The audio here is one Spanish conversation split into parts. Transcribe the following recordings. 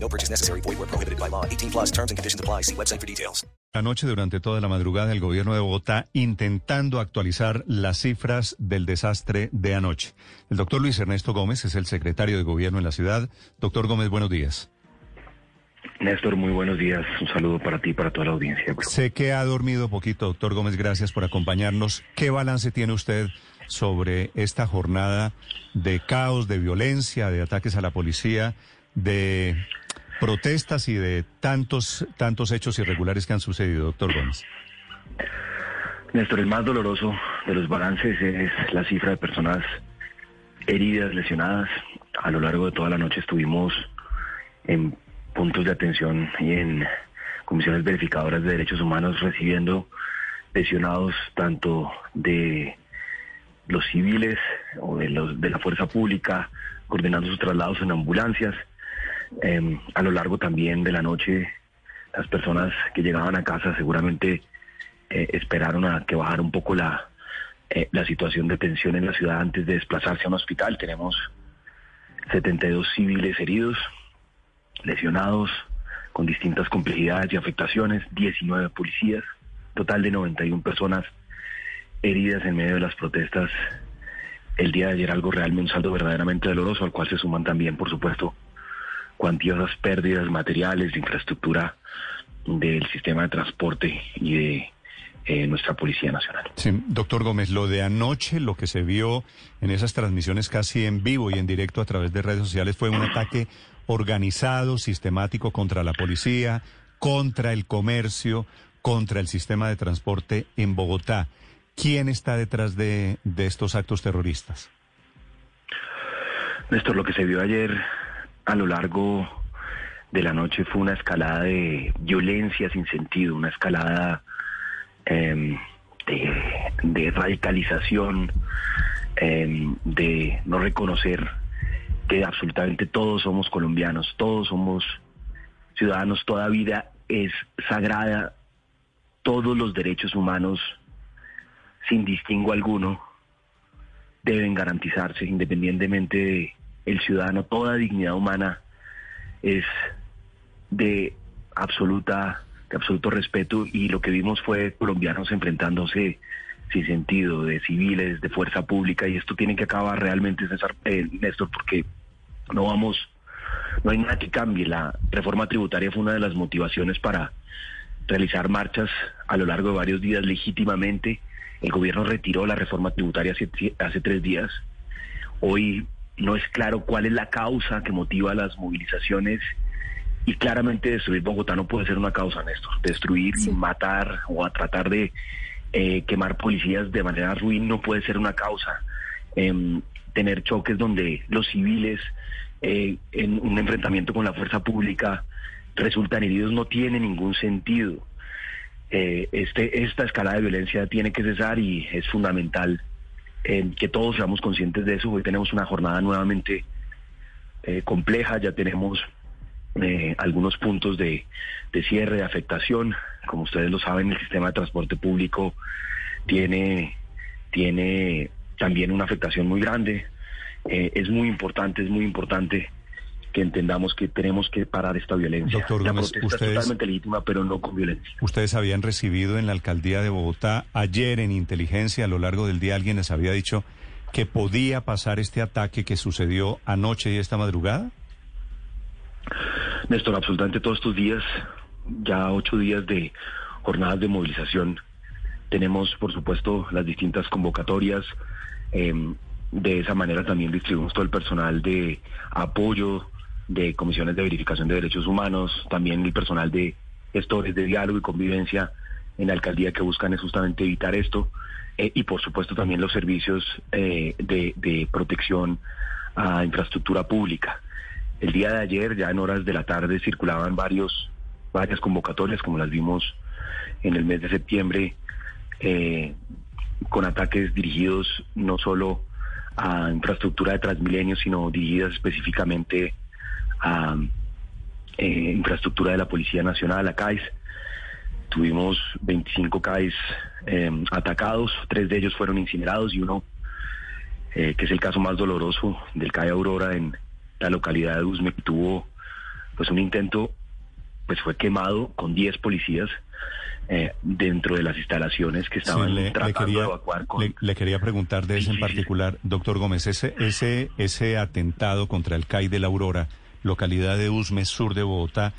No purchase necessary. Void where prohibited by law. 18 plus terms and conditions apply. See website for details. Anoche, durante toda la madrugada, el gobierno de Bogotá intentando actualizar las cifras del desastre de anoche. El doctor Luis Ernesto Gómez es el secretario de gobierno en la ciudad. Doctor Gómez, buenos días. Néstor, muy buenos días. Un saludo para ti y para toda la audiencia. Sé que ha dormido poquito, doctor Gómez. Gracias por acompañarnos. ¿Qué balance tiene usted sobre esta jornada de caos, de violencia, de ataques a la policía, de protestas y de tantos, tantos hechos irregulares que han sucedido, doctor Gómez? Néstor, el más doloroso de los balances es la cifra de personas heridas, lesionadas. A lo largo de toda la noche estuvimos en puntos de atención y en comisiones verificadoras de derechos humanos recibiendo lesionados tanto de los civiles o de, los, de la fuerza pública, coordinando sus traslados en ambulancias. Eh, a lo largo también de la noche, las personas que llegaban a casa seguramente eh, esperaron a que bajara un poco la, eh, la situación de tensión en la ciudad antes de desplazarse a un hospital. Tenemos 72 civiles heridos, lesionados con distintas complejidades y afectaciones, 19 policías, total de 91 personas heridas en medio de las protestas el día de ayer, algo realmente, un saldo verdaderamente doloroso, al cual se suman también, por supuesto, cuantiosas pérdidas materiales de infraestructura del sistema de transporte y de eh, nuestra Policía Nacional. Sí, doctor Gómez, lo de anoche, lo que se vio en esas transmisiones casi en vivo y en directo a través de redes sociales fue un ataque organizado, sistemático contra la policía, contra el comercio, contra el sistema de transporte en Bogotá. ¿Quién está detrás de, de estos actos terroristas? Néstor, lo que se vio ayer a lo largo de la noche fue una escalada de violencia sin sentido, una escalada eh, de, de, radicalización, eh, de no reconocer que absolutamente todos somos colombianos, todos somos ciudadanos, toda vida es sagrada, todos los derechos humanos, sin distingo alguno, deben garantizarse independientemente de el ciudadano, toda dignidad humana es de absoluta, de absoluto respeto y lo que vimos fue colombianos enfrentándose sin sentido, de civiles, de fuerza pública y esto tiene que acabar realmente, César, eh, Néstor, porque no vamos, no hay nada que cambie. La reforma tributaria fue una de las motivaciones para realizar marchas a lo largo de varios días legítimamente. El gobierno retiró la reforma tributaria hace, hace tres días. Hoy no es claro cuál es la causa que motiva las movilizaciones y claramente destruir Bogotá no puede ser una causa, Néstor. Destruir, sí. matar o a tratar de eh, quemar policías de manera ruin no puede ser una causa. Eh, tener choques donde los civiles eh, en un enfrentamiento con la fuerza pública resultan heridos no tiene ningún sentido. Eh, este, esta escala de violencia tiene que cesar y es fundamental eh, que todos seamos conscientes de eso. Hoy tenemos una jornada nuevamente eh, compleja, ya tenemos eh, algunos puntos de, de, cierre, de afectación. Como ustedes lo saben, el sistema de transporte público tiene, tiene también una afectación muy grande. Eh, es muy importante, es muy importante que entendamos que tenemos que parar esta violencia. Doctor la Gómez, protesta ustedes, es totalmente legítima, pero no con violencia. Ustedes habían recibido en la alcaldía de Bogotá ayer en inteligencia a lo largo del día alguien les había dicho que podía pasar este ataque que sucedió anoche y esta madrugada. Néstor, absolutamente todos estos días, ya ocho días de jornadas de movilización, tenemos por supuesto las distintas convocatorias. Eh, de esa manera también distribuimos todo el personal de apoyo, de comisiones de verificación de derechos humanos, también el personal de gestores de diálogo y convivencia en la alcaldía que buscan es justamente evitar esto, eh, y por supuesto también los servicios eh, de, protección a infraestructura pública. El día de ayer, ya en horas de la tarde, circulaban varios, varias convocatorias, como las vimos en el mes de septiembre eh, con ataques dirigidos no solo a infraestructura de Transmilenio, sino dirigidas específicamente a eh, infraestructura de la Policía Nacional, la CAIS. Tuvimos 25 CAIS eh, atacados, tres de ellos fueron incinerados y uno, eh, que es el caso más doloroso del CAI Aurora en la localidad de Usme, tuvo pues un intento, pues fue quemado con 10 policías eh, dentro de las instalaciones que estaban Sí, le, le tratando quería, de evacuar con... le- le quería preguntar de ese en particular, doctor Gómez, ese, ese, ese atentado contra el CAI de la Aurora, localidad de Usme, sur de Bogotá,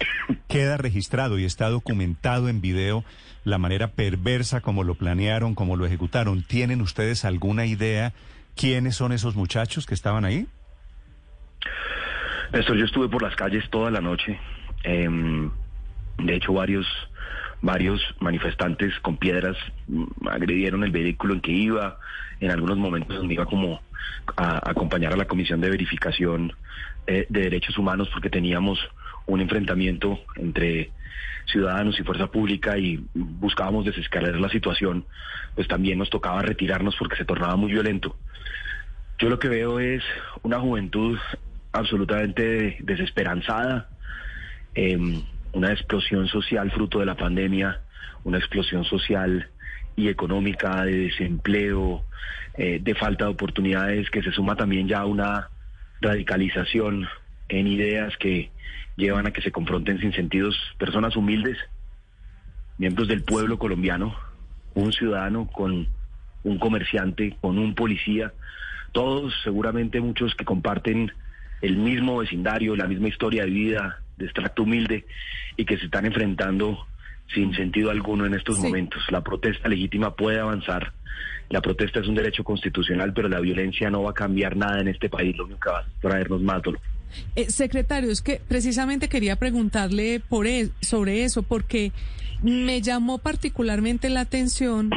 queda registrado y está documentado en video la manera perversa como lo planearon, como lo ejecutaron. ¿Tienen ustedes alguna idea quiénes son esos muchachos que estaban ahí? Néstor, yo estuve por las calles toda la noche. Em, de hecho, varios, varios manifestantes con piedras mm, agredieron el vehículo en que iba. En algunos momentos donde iba como a acompañar a la Comisión de Verificación eh, de Derechos Humanos porque teníamos un enfrentamiento entre ciudadanos y fuerza pública y buscábamos desescalar la situación, pues también nos tocaba retirarnos porque se tornaba muy violento. Yo lo que veo es una juventud absolutamente desesperanzada, eh, una explosión social fruto de la pandemia, una explosión social y económica de desempleo, eh, de falta de oportunidades, que se suma también ya a una radicalización en ideas que llevan a que se confronten sin sentidos personas humildes, miembros del pueblo colombiano, un ciudadano con un comerciante, con un policía, todos seguramente muchos que comparten el mismo vecindario, la misma historia de vida, de extracto humilde, y que se están enfrentando sin sentido alguno en estos Sí. momentos. La protesta legítima puede avanzar, la protesta es un derecho constitucional, pero la violencia no va a cambiar nada en este país, lo único que va a traernos más dolor. Eh, secretario, es que precisamente quería preguntarle por e- sobre eso, porque me llamó particularmente la atención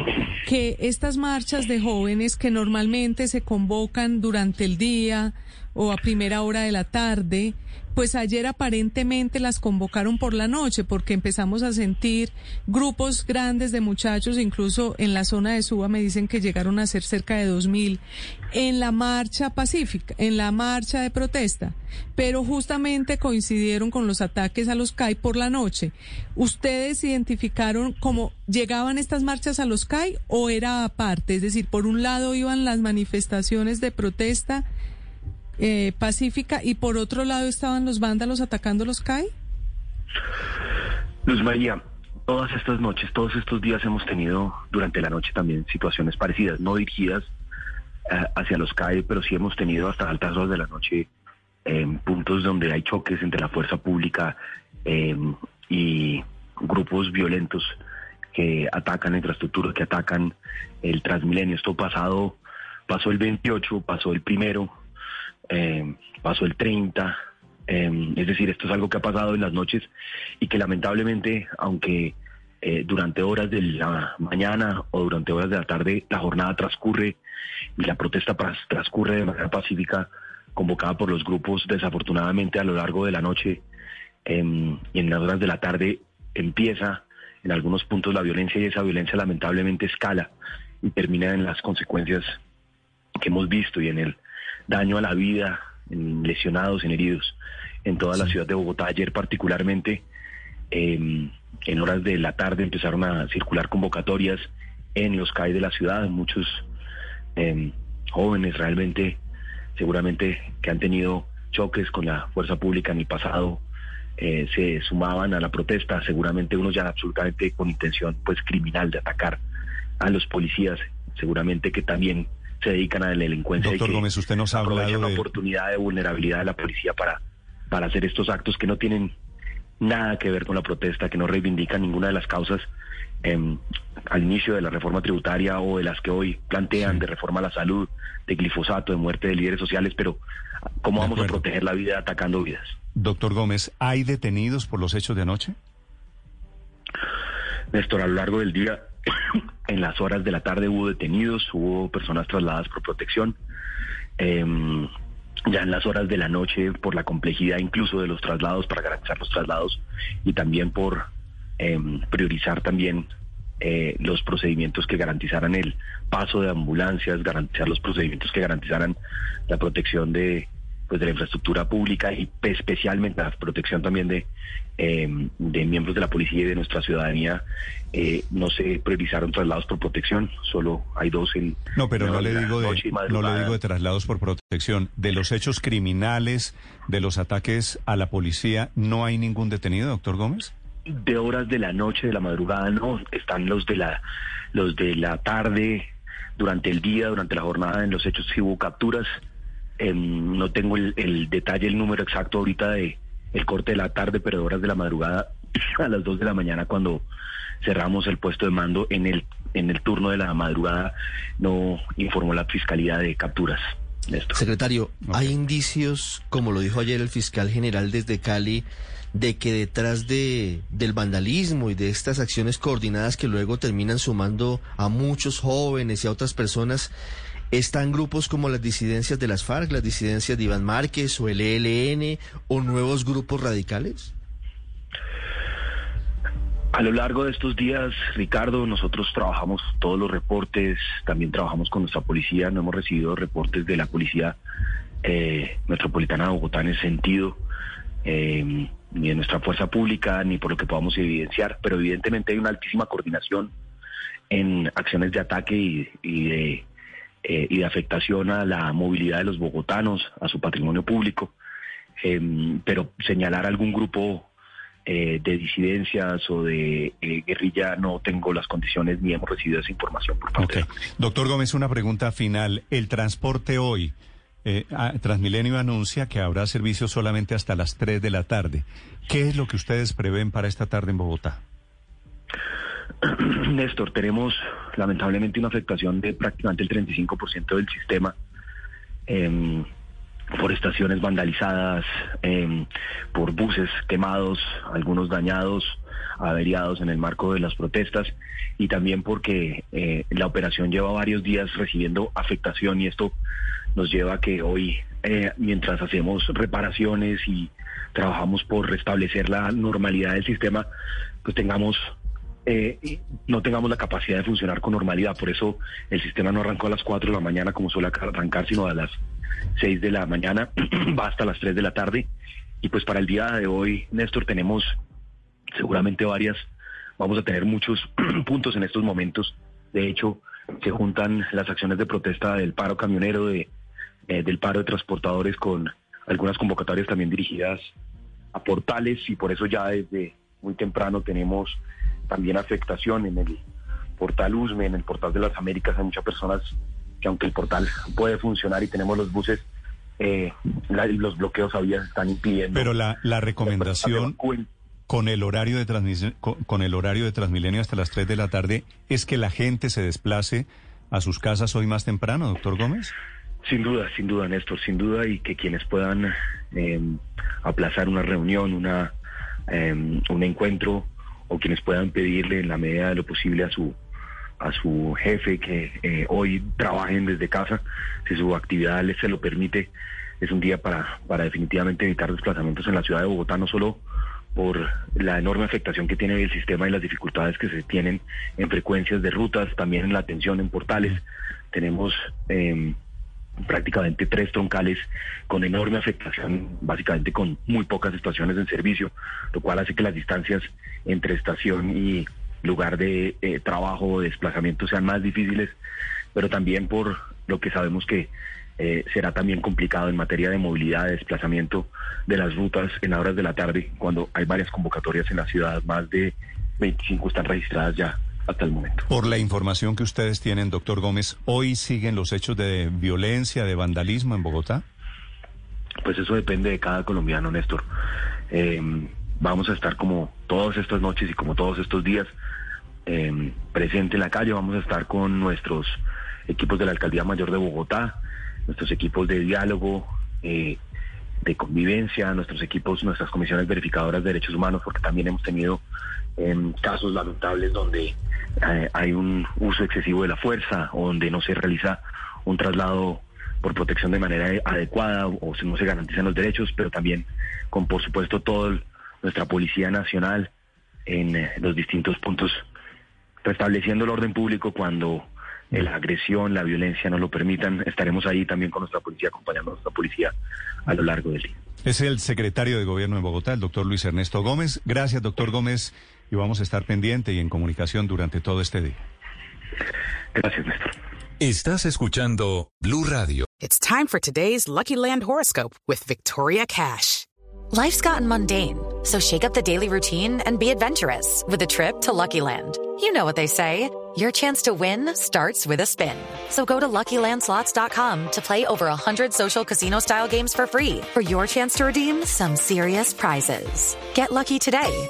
que estas marchas de jóvenes que normalmente se convocan durante el día o a primera hora de la tarde, pues ayer aparentemente las convocaron por la noche porque empezamos a sentir grupos grandes de muchachos, incluso en la zona de Suba me dicen que llegaron a ser cerca de 2.000 en la marcha pacífica, en la marcha de protesta, pero justamente coincidieron con los ataques a los CAI por la noche. ¿Ustedes identificaron cómo llegaban estas marchas a los CAI o era aparte? Es decir, por un lado iban las manifestaciones de protesta eh, pacífica y por otro lado estaban los vándalos atacando los CAI. Luz María, todas estas noches, todos estos días hemos tenido durante la noche también situaciones parecidas, no dirigidas eh, hacia los CAE, pero sí hemos tenido hasta altas horas de la noche eh, puntos donde hay choques entre la fuerza pública eh, y grupos violentos que atacan la infraestructura, que atacan el Transmilenio. Esto pasado, pasó el 28, pasó el primero, eh, pasó el 30, eh, es decir, esto es algo que ha pasado en las noches y que lamentablemente, aunque eh, durante horas de la mañana o durante horas de la tarde la jornada transcurre y la protesta transcurre de manera pacífica, convocada por los grupos, desafortunadamente a lo largo de la noche em, y en las horas de la tarde empieza en algunos puntos la violencia y esa violencia lamentablemente escala y termina en las consecuencias que hemos visto y en el daño a la vida, en lesionados, en heridos en toda la ciudad de Bogotá. Ayer particularmente, eh, en horas de la tarde empezaron a circular convocatorias en los CAI de la ciudad, muchos eh, jóvenes realmente, seguramente que han tenido choques con la fuerza pública en el pasado, eh, se sumaban a la protesta, seguramente unos ya absolutamente con intención pues criminal de atacar a los policías, seguramente que también se dedican a la delincuencia. y Doctor que Gómez, usted nos ha hablado la de... oportunidad de vulnerabilidad de la policía para, para hacer estos actos que no tienen nada que ver con la protesta, que no reivindican ninguna de las causas em, al inicio de la reforma tributaria o de las que hoy plantean Sí. de reforma a la salud, de glifosato, de muerte de líderes sociales, pero ¿cómo De vamos a proteger la vida atacando vidas? Doctor Gómez, ¿hay detenidos por los hechos de anoche? Néstor, a lo largo del día, en las horas de la tarde hubo detenidos, hubo personas trasladadas por protección. Em, ya en las horas de la noche, por la complejidad incluso de los traslados, para garantizar los traslados y también por em, priorizar también eh, los procedimientos que garantizaran el paso de ambulancias, garantizar los procedimientos que garantizaran la protección de, pues, de la infraestructura pública y especialmente la protección también de, eh, de miembros de la policía y de nuestra ciudadanía. Eh, no se priorizaron traslados por protección, solo hay dos en... No, pero no le, digo de, no le digo de traslados por protección. De los hechos criminales, de los ataques a la policía, ¿no hay ningún detenido, doctor Gómez? de horas de la noche, de la madrugada, no, están los de la, los de la tarde, durante el día, durante la jornada, en los hechos sí hubo capturas. Em, no tengo el, el detalle, el número exacto ahorita de el corte de la tarde, pero de horas de la madrugada a las 2 de la mañana cuando cerramos el puesto de mando en el en el turno de la madrugada no informó la fiscalía de capturas. Néstor. Secretario, ¿hay indicios, como lo dijo ayer el fiscal general desde Cali, de que detrás de, del vandalismo y de estas acciones coordinadas que luego terminan sumando a muchos jóvenes y a otras personas, están grupos como las disidencias de las FARC, las disidencias de Iván Márquez o el ELN o nuevos grupos radicales? A lo largo de estos días, Ricardo, nosotros trabajamos todos los reportes, también trabajamos con nuestra policía, no hemos recibido reportes de la policía eh, metropolitana de Bogotá en ese sentido, eh, ni de nuestra fuerza pública, ni por lo que podamos evidenciar, pero evidentemente hay una altísima coordinación en acciones de ataque y, y de, eh, y de afectación a la movilidad de los bogotanos, a su patrimonio público, Eh, pero señalar algún grupo eh, de disidencias o de eh, guerrilla no tengo las condiciones ni hemos recibido esa información por parte de la. Doctor Gómez, una pregunta final. El transporte hoy, eh, ah, Transmilenio anuncia que habrá servicio solamente hasta las 3 de la tarde. ¿Qué es lo que ustedes prevén para esta tarde en Bogotá? Néstor, tenemos lamentablemente una afectación de prácticamente el 35% del sistema em, por estaciones vandalizadas, em, por buses quemados, algunos dañados, averiados en el marco de las protestas y también porque eh, la operación lleva varios días recibiendo afectación y esto nos lleva a que hoy, eh, mientras hacemos reparaciones y trabajamos por restablecer la normalidad del sistema, pues tengamos eh, no tengamos la capacidad de funcionar con normalidad. Por eso el sistema no arrancó a las 4 de la mañana como suele arrancar, sino a las 6 de la mañana, va hasta las 3 de la tarde. Y pues para el día de hoy, Néstor, tenemos seguramente varias, vamos a tener muchos puntos en estos momentos. De hecho, se juntan las acciones de protesta del paro camionero, de, eh, del paro de transportadores con algunas convocatorias también dirigidas a portales y por eso ya desde muy temprano tenemos también afectación en el portal USME, en el portal de las Américas. Hay muchas personas que aunque el portal puede funcionar y tenemos los buses, eh, la- los bloqueos a vías están impidiendo. Pero la, la que recomendación con el horario de transmisión, con, con el horario de Transmilenio hasta las 3 de la tarde es que la gente se desplace a sus casas hoy más temprano, doctor Gómez. Sin duda, sin duda, Néstor, sin duda, y que quienes puedan eh, aplazar una reunión, una eh, un encuentro, o quienes puedan pedirle en la medida de lo posible a su a su jefe que eh, hoy trabajen desde casa, si su actividad les se lo permite, es un día para, para definitivamente evitar desplazamientos en la ciudad de Bogotá, no solo por la enorme afectación que tiene el sistema y las dificultades que se tienen en frecuencias de rutas, también en la atención en portales. Tenemos eh, prácticamente tres troncales con enorme afectación, básicamente con muy pocas estaciones en servicio, lo cual hace que las distancias entre estación y lugar de eh, trabajo o desplazamiento sean más difíciles, pero también por lo que sabemos que eh, será también complicado en materia de movilidad, de desplazamiento de las rutas en horas de la tarde, cuando hay varias convocatorias en la ciudad, más de 25 están registradas ya hasta el momento. Por la información que ustedes tienen, doctor Gómez, ¿hoy siguen los hechos de violencia, de vandalismo en Bogotá? Pues eso depende de cada colombiano, Néstor. Eh, vamos a estar como todas estas noches y como todos estos días eh, presente en la calle. Vamos a estar con nuestros equipos de la Alcaldía Mayor de Bogotá, nuestros equipos de diálogo, eh, de convivencia, nuestros equipos, nuestras comisiones verificadoras de derechos humanos, porque también hemos tenido em, casos lamentables donde eh, hay un uso excesivo de la fuerza o donde no se realiza un traslado por protección de manera adecuada o no se garantizan los derechos, pero también con, por supuesto, toda nuestra Policía Nacional en eh, los distintos puntos restableciendo el orden público cuando la agresión, la violencia no lo permitan. Estaremos ahí también con nuestra policía, acompañando a nuestra policía a lo largo del día. Es el secretario de Gobierno de Bogotá, el doctor Luis Ernesto Gómez. Gracias, doctor Gómez, y vamos a estar pendiente y en comunicación durante todo este día. Gracias, Néstor. Estás escuchando Blue Radio. It's time for today's Lucky Land horoscope with Victoria Cash. Life's gotten mundane, so shake up the daily routine and be adventurous with a trip to Lucky Land. You know what they say. Your chance to win starts with a spin. So go to LuckyLandSlots.com to play over 100 social casino-style games for free for your chance to redeem some serious prizes. Get lucky today